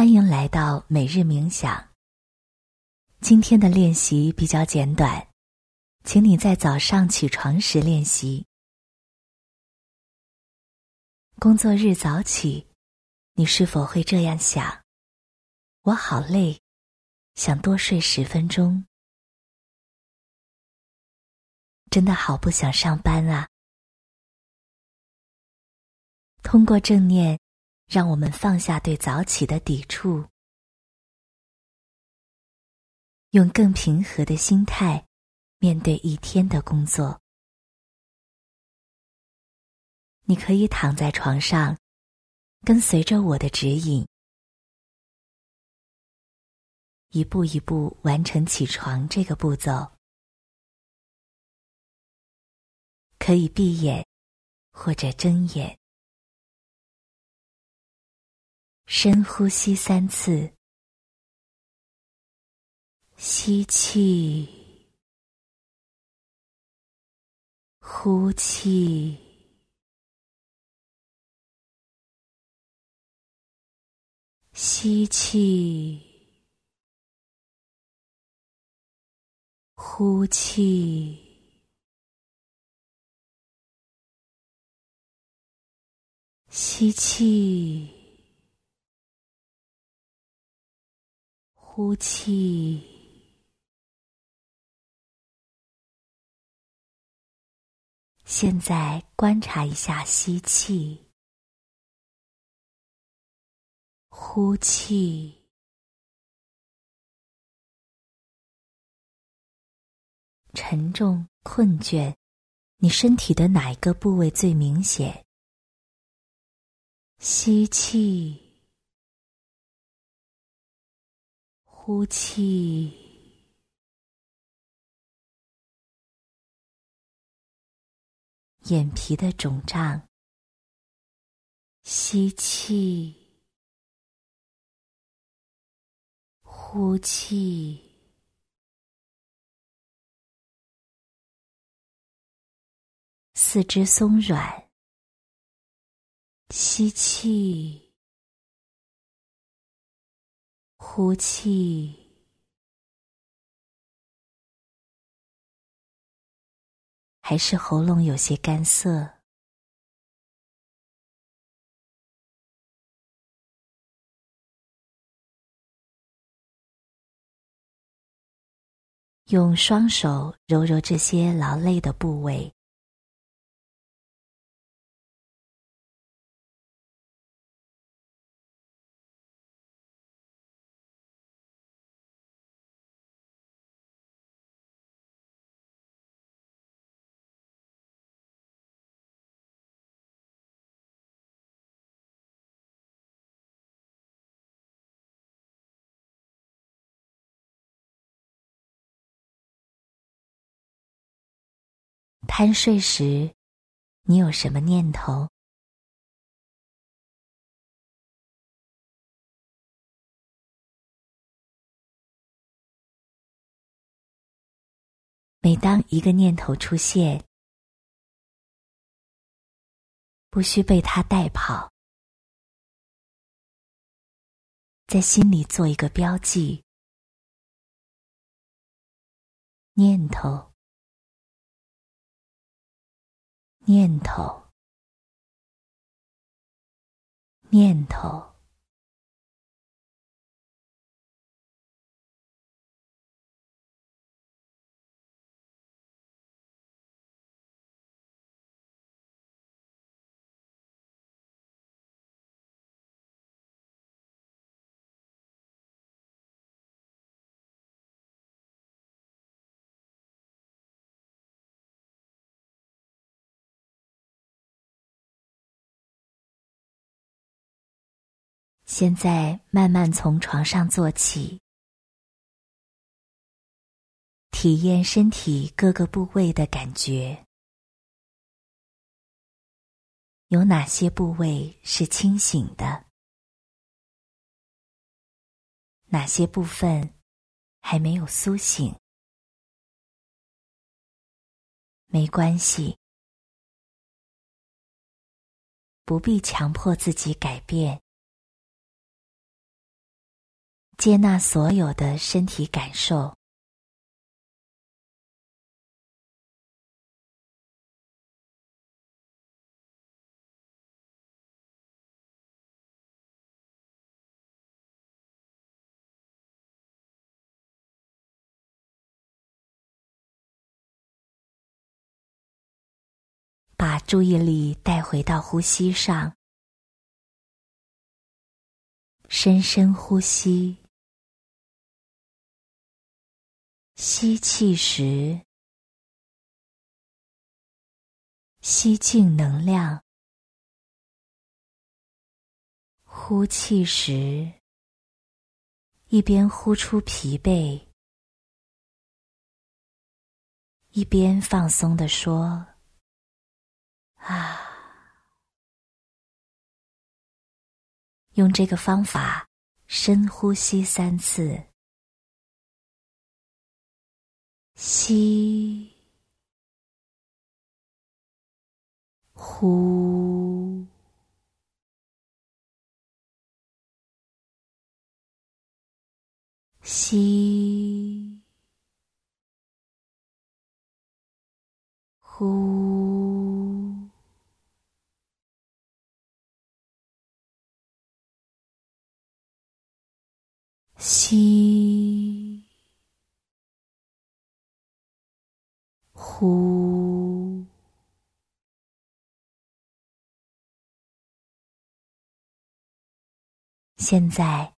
欢迎来到每日冥想。今天的练习比较简短，请你在早上起床时练习。工作日早起，你是否会这样想：我好累，想多睡十分钟？真的好不想上班啊！通过正念。让我们放下对早起的抵触，用更平和的心态面对一天的工作。你可以躺在床上，跟随着我的指引，一步一步完成起床这个步骤。可以闭眼，或者睁眼。深呼吸三次，吸气，呼气，吸气，呼气，吸气。呼气，现在观察一下吸气、呼气，沉重、困倦，你身体的哪一个部位最明显？吸气。呼气，眼皮的肿胀。吸气，呼气，四肢松软。吸气。呼气，还是喉咙有些干涩。用双手揉揉这些劳累的部位。贪睡时，你有什么念头？每当一个念头出现，不需被它带跑，在心里做一个标记：念头。念头，念头。现在慢慢从床上坐起，体验身体各个部位的感觉。有哪些部位是清醒的？哪些部分还没有苏醒？没关系，不必强迫自己改变。接纳所有的身体感受。把注意力带回到呼吸上，深深呼吸，吸气时吸进能量，呼气时一边呼出疲惫，一边放松的说。啊！用这个方法深呼吸三次，吸、呼、吸、呼。吸，呼。现在，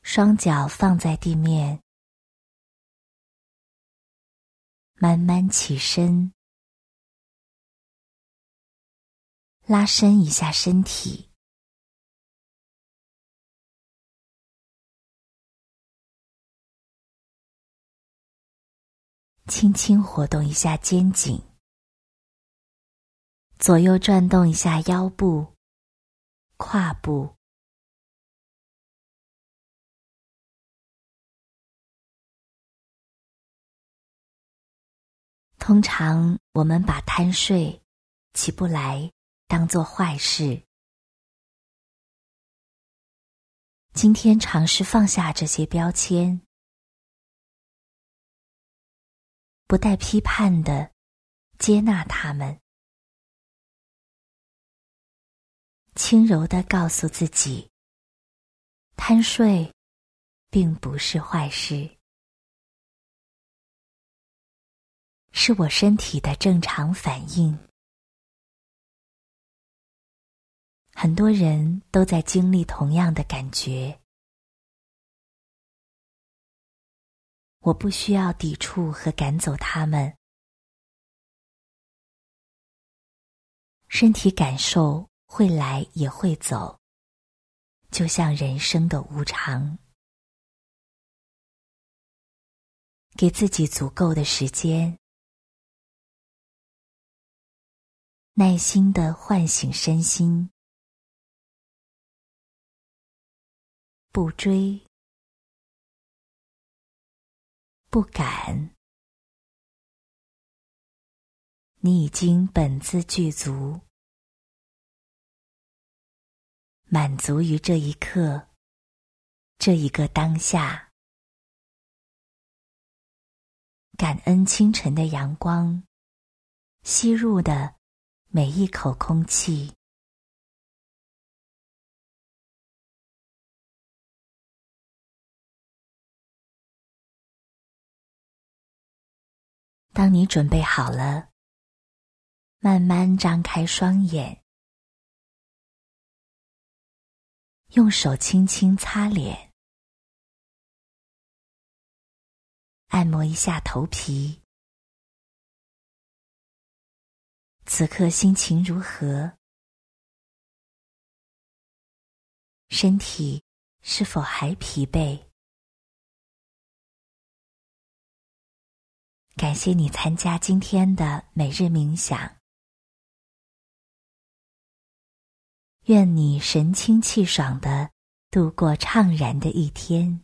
双脚放在地面，慢慢起身，拉伸一下身体。轻轻活动一下肩颈，左右转动一下腰部、胯部。通常我们把贪睡、起不来当做坏事。今天尝试放下这些标签。不带批判的接纳他们，轻柔的告诉自己：贪睡并不是坏事，是我身体的正常反应。很多人都在经历同样的感觉。我不需要抵触和赶走他们。身体感受会来也会走，就像人生的无常。给自己足够的时间，耐心的唤醒身心，不追。不敢，你已经本自具足，满足于这一刻，这一个当下，感恩清晨的阳光，吸入的每一口空气。当你准备好了，慢慢张开双眼，用手轻轻擦脸，按摩一下头皮。此刻心情如何？身体是否还疲惫？感谢你参加今天的每日冥想。愿你神清气爽的度过怅然的一天。